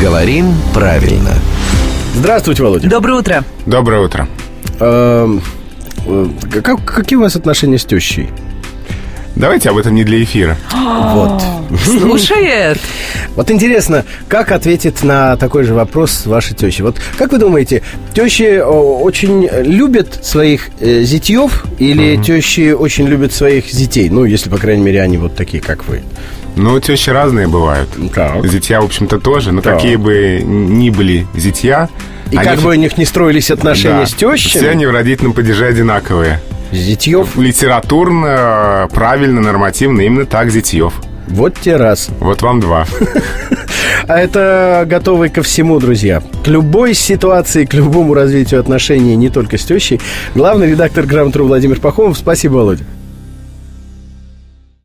Говорим правильно. Здравствуйте, Володя. Доброе утро. Доброе утро. Эм, э, как- какие у вас отношения с тещей? Давайте об этом не для эфира. Вот. Слушает. Вот интересно, как ответит на такой же вопрос ваша теща? Вот как вы думаете, тещи о, очень любят своих э, зятьев или тещи очень любят своих зятей? Ну, если, по крайней мере, они вот такие, как вы. Ну, тещи разные бывают. Так. Зятья, в общем-то, тоже. Но Так. какие бы ни были зятья... И они как бы у них не строились отношения Да, с тещами, Все они в родительном падеже одинаковые. Зятьев, Литературно, правильно, нормативно, именно так зятьев. вот те раз. Вот вам два. А это готовы ко всему, друзья. К любой ситуации, к любому развитию отношений, не только с тещей. Главный редактор «Грамотру» Владимир Пахомов. Спасибо, Володя.